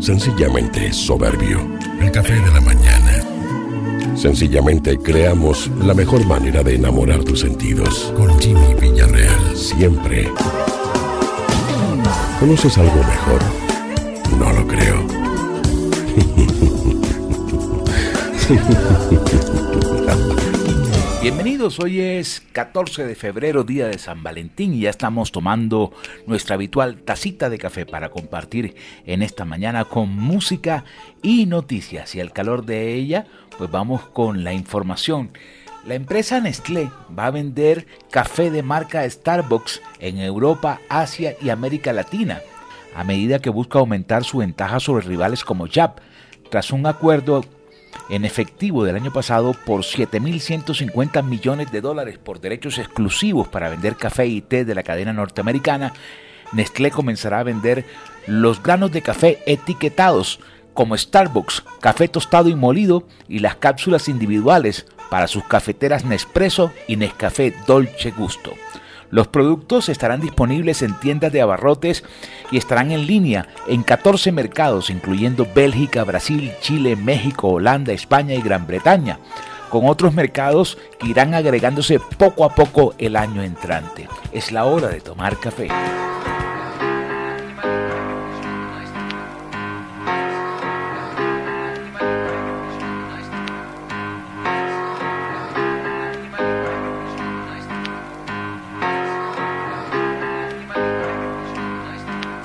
sencillamente soberbio. El café de la mañana. Sencillamente creamos la mejor manera de enamorar tus sentidos. Con Jimmy Villarreal. Siempre. ¿Conoces algo mejor? No lo creo. Bienvenidos, hoy es 14 de febrero, día de San Valentín, y ya estamos tomando nuestra habitual tacita de café para compartir en esta mañana con música y noticias. Y al calor de ella, pues vamos con la información. La empresa Nestlé va a vender café de marca Starbucks en Europa, Asia y América Latina, a medida que busca aumentar su ventaja sobre rivales como Jab, tras un acuerdo en efectivo del año pasado por 7.150 millones de dólares por derechos exclusivos para vender café y té de la cadena norteamericana, Nestlé comenzará a vender los granos de café etiquetados como Starbucks, café tostado y molido y las cápsulas individuales para sus cafeteras Nespresso y Nescafé Dolce Gusto. Los productos estarán disponibles en tiendas de abarrotes y estarán en línea en 14 mercados, incluyendo Bélgica, Brasil, Chile, México, Holanda, España y Gran Bretaña, con otros mercados que irán agregándose poco a poco el año entrante. Es la hora de tomar café.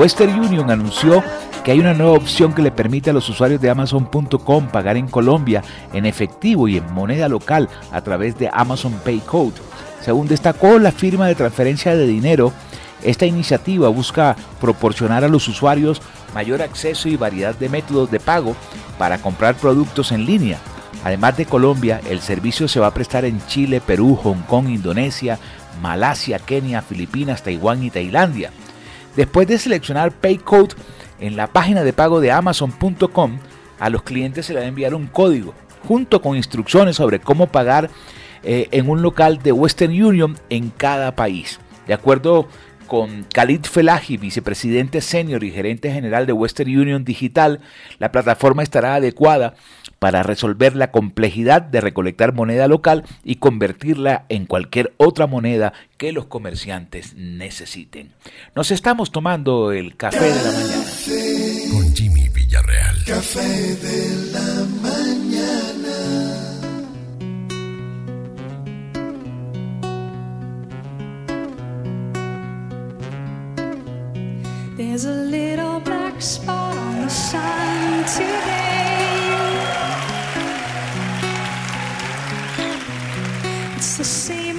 Western Union anunció que hay una nueva opción que le permite a los usuarios de Amazon.com pagar en Colombia en efectivo y en moneda local a través de Amazon Pay Code. Según destacó la firma de transferencia de dinero, esta iniciativa busca proporcionar a los usuarios mayor acceso y variedad de métodos de pago para comprar productos en línea. Además de Colombia, el servicio se va a prestar en Chile, Perú, Hong Kong, Indonesia, Malasia, Kenia, Filipinas, Taiwán y Tailandia. Después de seleccionar Paycode en la página de pago de Amazon.com, a los clientes se les va a enviar un código junto con instrucciones sobre cómo pagar eh, en un local de Western Union en cada país. De acuerdo con Khalid Felahi, vicepresidente senior y gerente general de Western Union Digital, la plataforma estará adecuada para resolver la complejidad de recolectar moneda local y convertirla en cualquier otra moneda que los comerciantes necesiten. Nos estamos tomando el café de la mañana. Con Jimmy Villarreal. Café de la mañana. There's a little black spot on the sun today. It's the same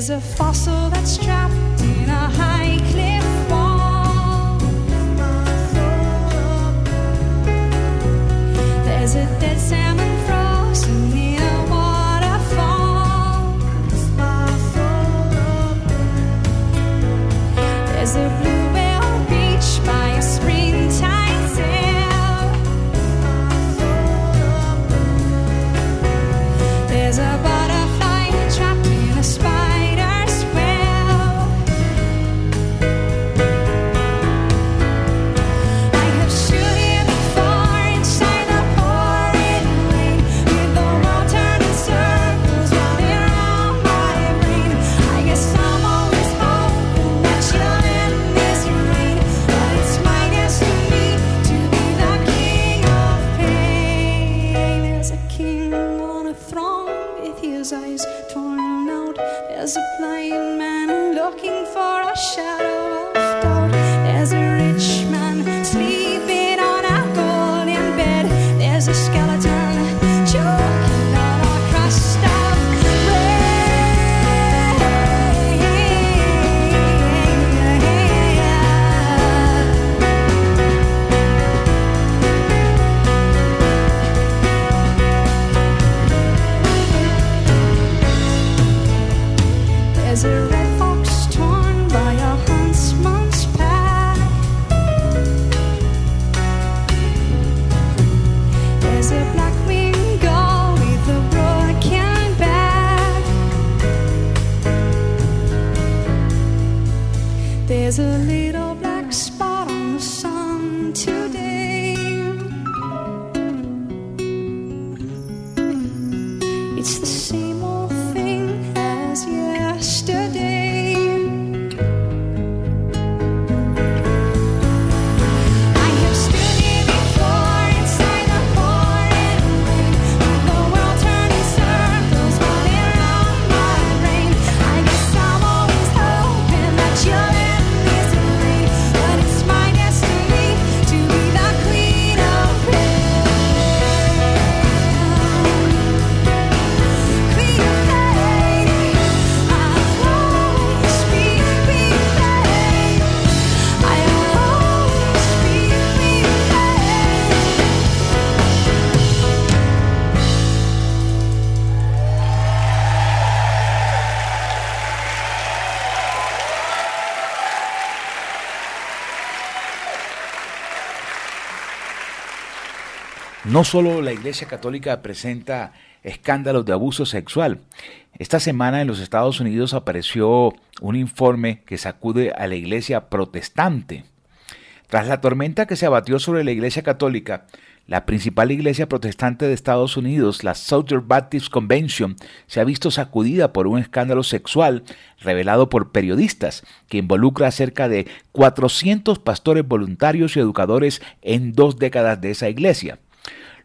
There's a fossil that's trapped No solo la Iglesia Católica presenta escándalos de abuso sexual. Esta semana en los Estados Unidos apareció un informe que sacude a la Iglesia protestante. Tras la tormenta que se abatió sobre la Iglesia Católica, la principal iglesia protestante de Estados Unidos, la Southern Baptist Convention, se ha visto sacudida por un escándalo sexual revelado por periodistas que involucra a cerca de 400 pastores voluntarios y educadores en dos décadas de esa iglesia.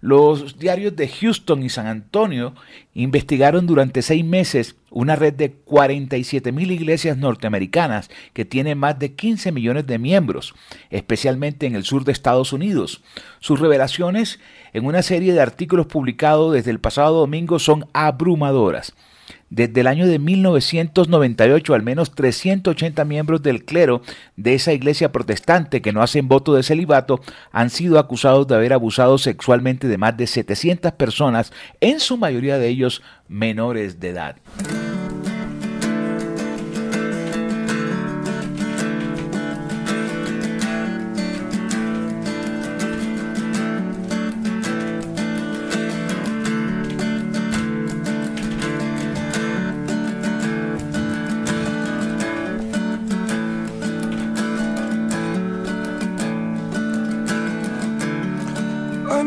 Los diarios de Houston y San Antonio investigaron durante seis meses una red de 47 mil iglesias norteamericanas que tiene más de 15 millones de miembros, especialmente en el sur de Estados Unidos. Sus revelaciones en una serie de artículos publicados desde el pasado domingo son abrumadoras. Desde el año de 1998, al menos 380 miembros del clero de esa iglesia protestante que no hacen voto de celibato han sido acusados de haber abusado sexualmente de más de 700 personas, en su mayoría de ellos menores de edad.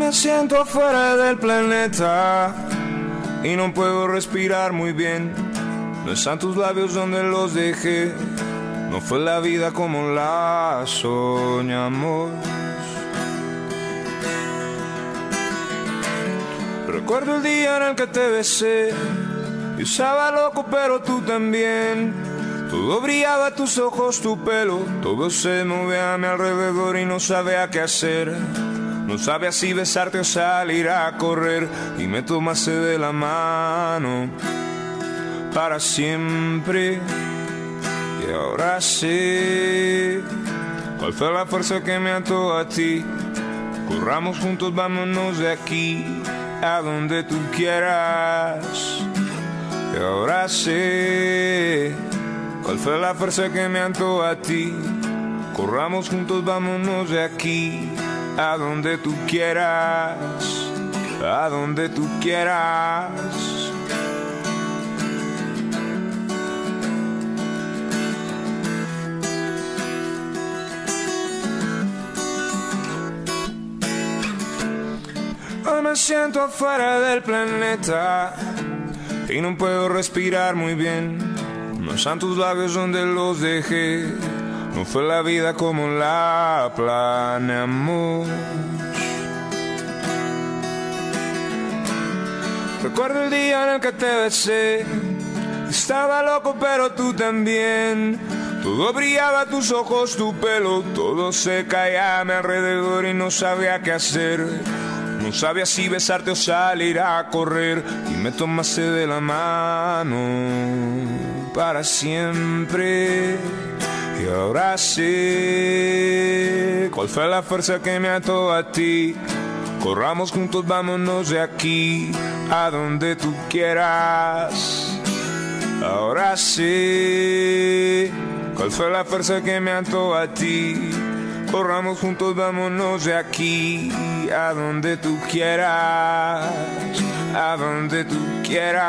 Me siento fuera del planeta y no puedo respirar muy bien. No están tus labios donde los dejé. No fue la vida como la soñamos. Recuerdo el día en el que te besé. Yo estaba loco, pero tú también. Todo brillaba, tus ojos, tu pelo. Todo se movía a mi alrededor y no sabía qué hacer. No sabía si besarte o salir a correr. Y me tomaste de la mano para siempre. Y ahora sé cuál fue la fuerza que me ató a ti. Corramos juntos, vámonos de aquí a donde tú quieras. Y ahora sé cuál fue la fuerza que me ató a ti. Corramos juntos, vámonos de aquí a donde tú quieras. A donde tú quieras. Hoy me siento afuera del planeta y no puedo respirar muy bien. No están tus labios donde los dejé. No fue la vida como la planeamos. Recuerdo el día en el que te besé. Estaba loco, pero tú también. Todo brillaba, tus ojos, tu pelo. Todo se caía a mi alrededor y no sabía qué hacer. No sabía si besarte o salir a correr. Y me tomaste de la mano para siempre. Y ahora sé cuál fue la fuerza que me ató a ti. Corramos juntos, vámonos de aquí a donde tú quieras. Ahora sé cuál fue la fuerza que me ató a ti. Corramos juntos, vámonos de aquí a donde tú quieras. A donde tú quieras.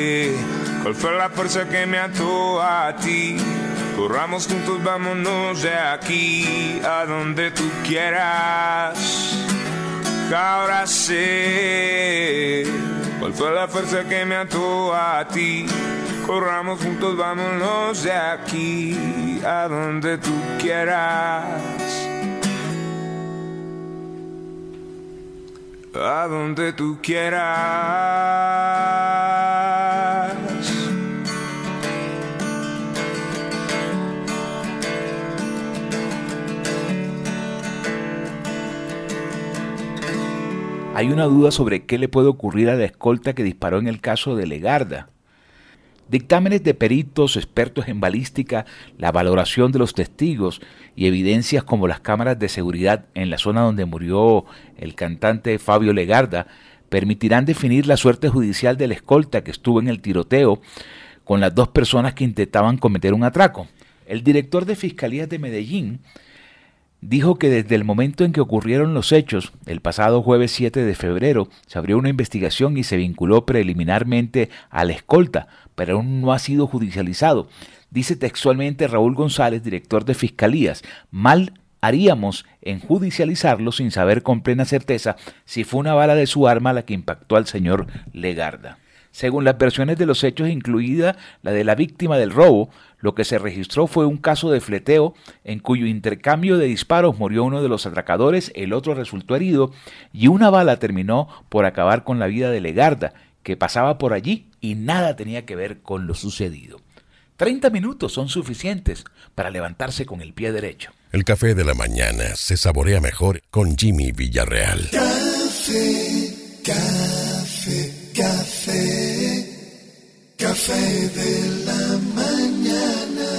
cuál fue la fuerza que me ató a ti. Corramos juntos, vámonos de aquí a donde tú quieras. Ahora sé cuál fue la fuerza que me ató a ti. Corramos juntos, vámonos de aquí a donde tú quieras. A donde tú quieras. Hay una duda sobre qué le puede ocurrir a la escolta que disparó en el caso de Legarda. Dictámenes de peritos, expertos en balística, la valoración de los testigos y evidencias como las cámaras de seguridad en la zona donde murió el cantante Fabio Legarda permitirán definir la suerte judicial del escolta que estuvo en el tiroteo con las dos personas que intentaban cometer un atraco. El director de Fiscalías de Medellín dijo que desde el momento en que ocurrieron los hechos, el pasado jueves 7 de febrero, se abrió una investigación y se vinculó preliminarmente a la escolta, pero aún no ha sido judicializado. Dice textualmente Raúl González, director de Fiscalías, mal haríamos en judicializarlo sin saber con plena certeza si fue una bala de su arma la que impactó al señor Legarda. Según las versiones de los hechos, incluida la de la víctima del robo, lo que se registró fue un caso de fleteo en cuyo intercambio de disparos murió uno de los atracadores, el otro resultó herido y una bala terminó por acabar con la vida de Legarda, que pasaba por allí y nada tenía que ver con lo sucedido. 30 minutos son suficientes para levantarse con el pie derecho. El café de la mañana se saborea mejor con Jimmy Villarreal. Café, café, Café, café de la mañana.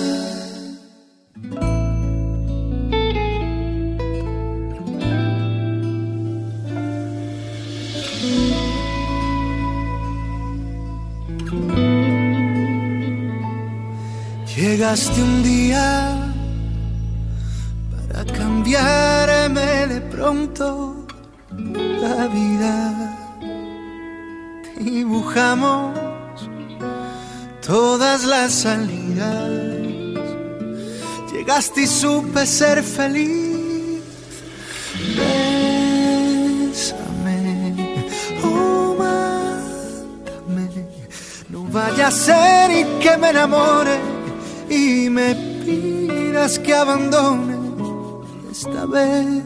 Llegaste un día para cambiarme de pronto la vida. Dibujamos todas las salidas. Llegaste y supe ser feliz. Bésame, oh, mátame. No vaya a ser y que me enamore y me pidas que abandone esta vez.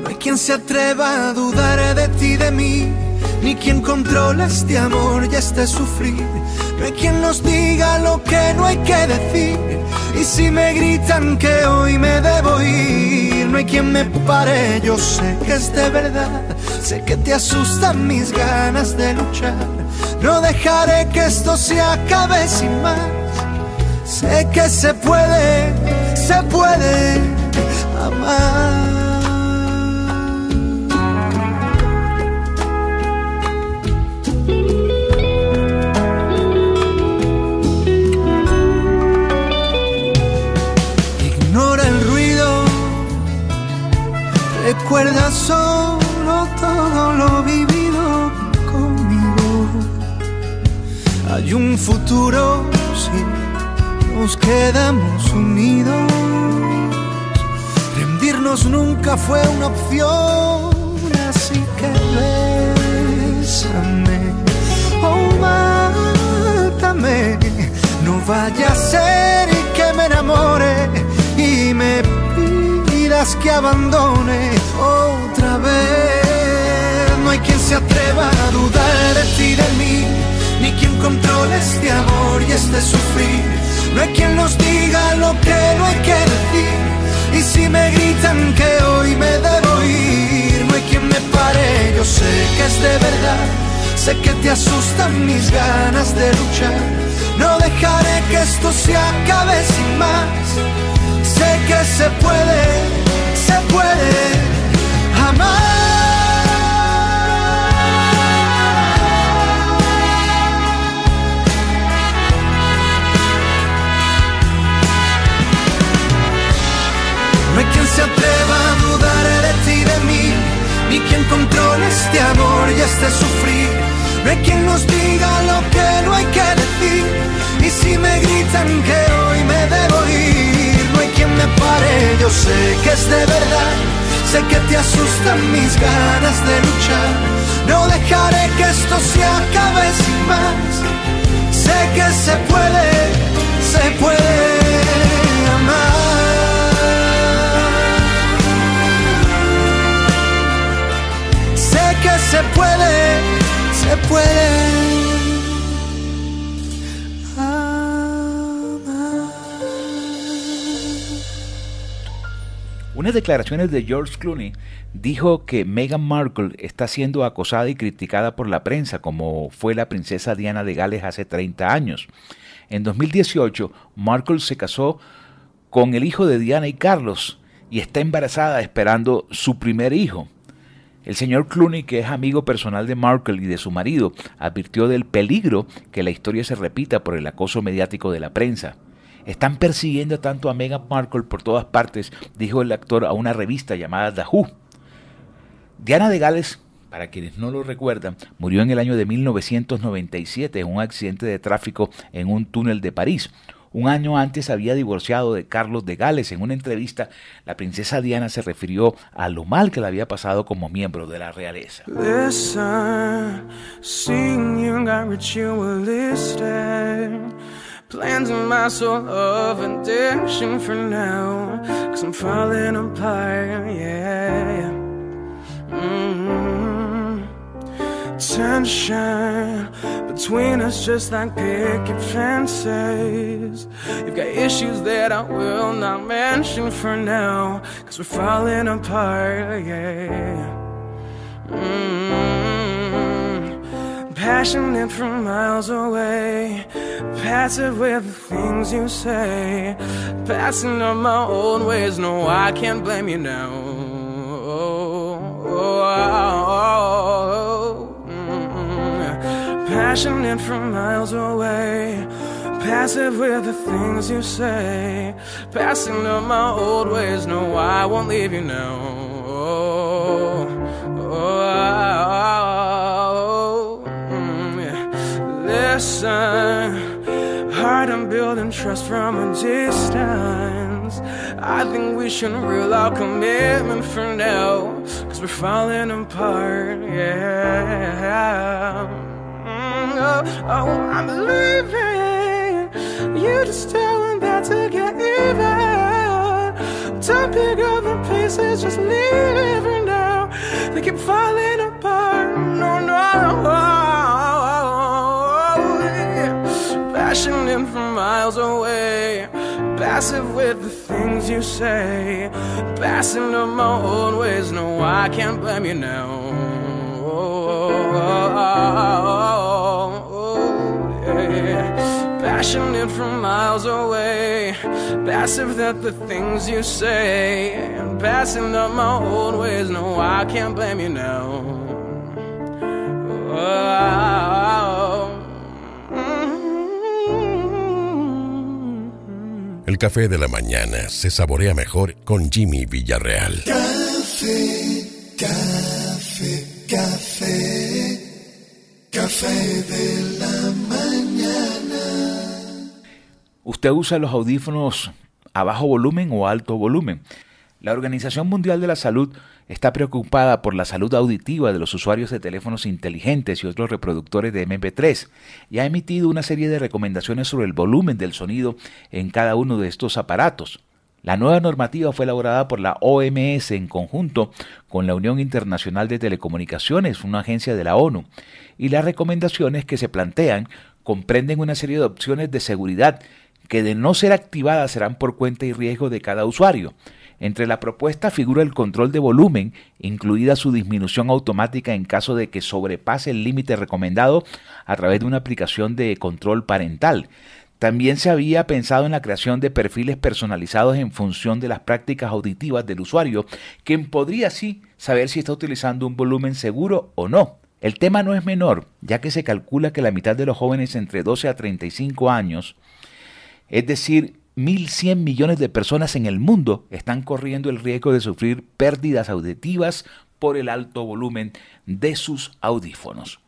No hay quien se atreva a dudar de ti, de mí, ni quien controle este amor y este sufrir. No hay quien nos diga lo que no hay que decir. Y si me gritan que hoy me debo ir, no hay quien me pare. Yo sé que es de verdad, sé que te asustan mis ganas de luchar. No dejaré que esto se acabe sin más. Sé que se puede, se puede amar. Recuerda solo todo lo vivido conmigo. Hay un futuro si nos quedamos unidos. Rendirnos nunca fue una opción, así que bésame, oh mátame. No vaya a ser que me enamore y me que abandone otra vez. No hay quien se atreva a dudar de ti, de mí, ni quien controle este amor y este sufrir. No hay quien nos diga lo que no hay que decir. Y si me gritan que hoy me debo ir, no hay quien me pare. Yo sé que es de verdad, sé que te asustan mis ganas de luchar. No dejaré que esto se acabe sin más. Sé que se puede, se puede amar. No hay quien se atreva a dudar de ti, de mí, ni quien controle este amor y este sufrir. No hay quien nos diga lo que no hay que decir. Y si me gritan que hoy me debo ir, me pare. Yo sé que es de verdad, sé que te asustan mis ganas de luchar. No dejaré que esto se acabe sin más. Sé que se puede, se puede amar. Sé que se puede, se puede Declaraciones de George Clooney dijo que Meghan Markle está siendo acosada y criticada por la prensa, como fue la princesa Diana de Gales hace 30 años. En 2018, Markle se casó con el hijo de Diana y Carlos y está embarazada esperando su primer hijo. El señor Clooney, que es amigo personal de Markle y de su marido, advirtió del peligro que la historia se repita por el acoso mediático de la prensa. Están persiguiendo tanto a Meghan Markle por todas partes, dijo el actor a una revista llamada The Who. Diana de Gales, para quienes no lo recuerdan, murió en el año de 1997 en un accidente de tráfico en un túnel de París. Un año antes había divorciado de Carlos de Gales. En una entrevista, la princesa Diana se refirió a lo mal que le había pasado como miembro de la realeza. Listen, in my soul of addiction for now. Cause I'm falling apart, yeah. Mm. Tension between us, just like picket fences. You've got issues that I will not mention for now. Cause we're falling apart, yeah. Mm. Passionate from miles away, passive with the things you say, passing on my own ways. No, I can't blame you now. Mm. Passionate from miles away, Passive with the things you say. Passing up my old ways. No, I won't leave you now. Listen, hard I'm building trust from a distance. I think we should rule out commitment for now. Cause we're falling apart, yeah. Mm, oh, oh, I'm leaving. You just telling that to get even. Don't pick up the pieces, just leave it for now. They keep falling apart. No, no. Miles away. Passive with the things you say. Passing up my old ways. No, I can't blame you now. yeah. Passion in from miles away. Passive that the things you say. And passing up my old ways. No, I can't blame you now. Oh, El café de la mañana se saborea mejor con Jimmy Villarreal. Café, café, café, café de la mañana. ¿Usted usa los audífonos a bajo volumen o alto volumen? La Organización Mundial de la Salud está preocupada por la salud auditiva de los usuarios de teléfonos inteligentes y otros reproductores de MP3 y ha emitido una serie de recomendaciones sobre el volumen del sonido en cada uno de estos aparatos. La nueva normativa fue elaborada por la OMS en conjunto con la Unión Internacional de Telecomunicaciones, una agencia de la ONU, y las recomendaciones que se plantean comprenden una serie de opciones de seguridad que de no ser activadas serán por cuenta y riesgo de cada usuario. Entre la propuesta figura el control de volumen, incluida su disminución automática en caso de que sobrepase el límite recomendado a través de una aplicación de control parental. También se había pensado en la creación de perfiles personalizados en función de las prácticas auditivas del usuario, quien podría así saber si está utilizando un volumen seguro o no. El tema no es menor, ya que se calcula que la mitad de los jóvenes entre 12 a 35 años, es decir, 1.100 millones de personas en el mundo están corriendo el riesgo de sufrir pérdidas auditivas por el alto volumen de sus audífonos.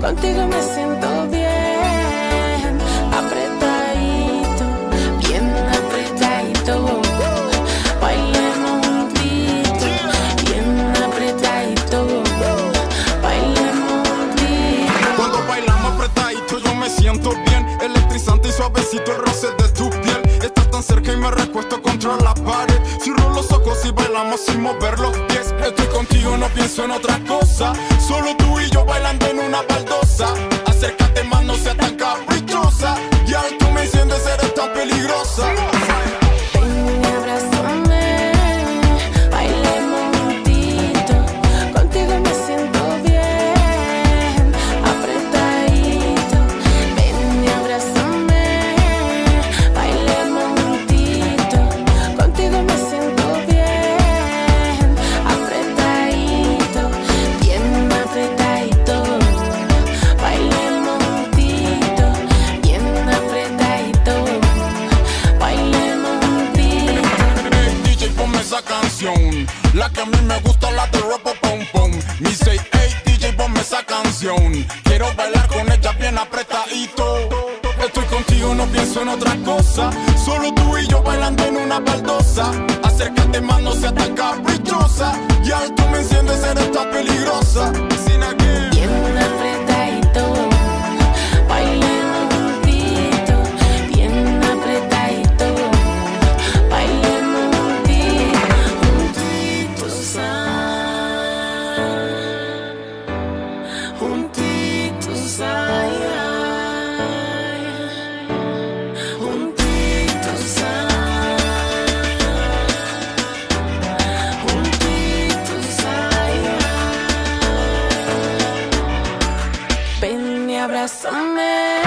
Contigo me siento bailamos sin mover los pies Estoy contigo, no pienso en otra cosa. Solo La que a mí me gusta, la de ropa pom pom. Me say, hey DJ ponme esa canción. Quiero bailar con ella bien apretadito. Estoy contigo, no pienso en otra cosa. Solo tú y yo bailando en una baldosa. Acércate más, no seas tan caprichosa Y al tú me enciendes, eres tan peligrosa abrázame,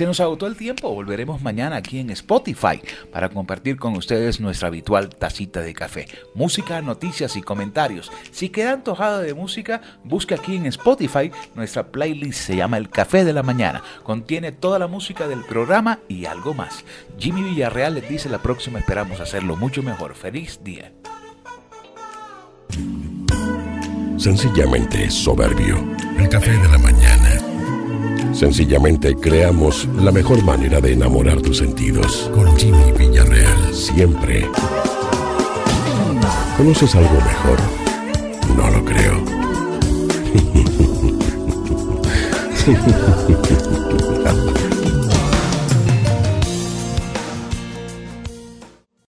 Se nos agotó el tiempo, volveremos mañana aquí en Spotify para compartir con ustedes nuestra habitual tacita de café. Música, noticias y comentarios. Si queda antojado de música, busque aquí en Spotify. Nuestra playlist se llama El Café de la Mañana. Contiene toda la música del programa y algo más. Jimmy Villarreal les dice la próxima esperamos hacerlo mucho mejor. Feliz día. Sencillamente soberbio. El café de la mañana. Sencillamente creamos la mejor manera de enamorar tus sentidos. Con Jimmy Villarreal. Siempre. ¿Conoces algo mejor? No lo creo.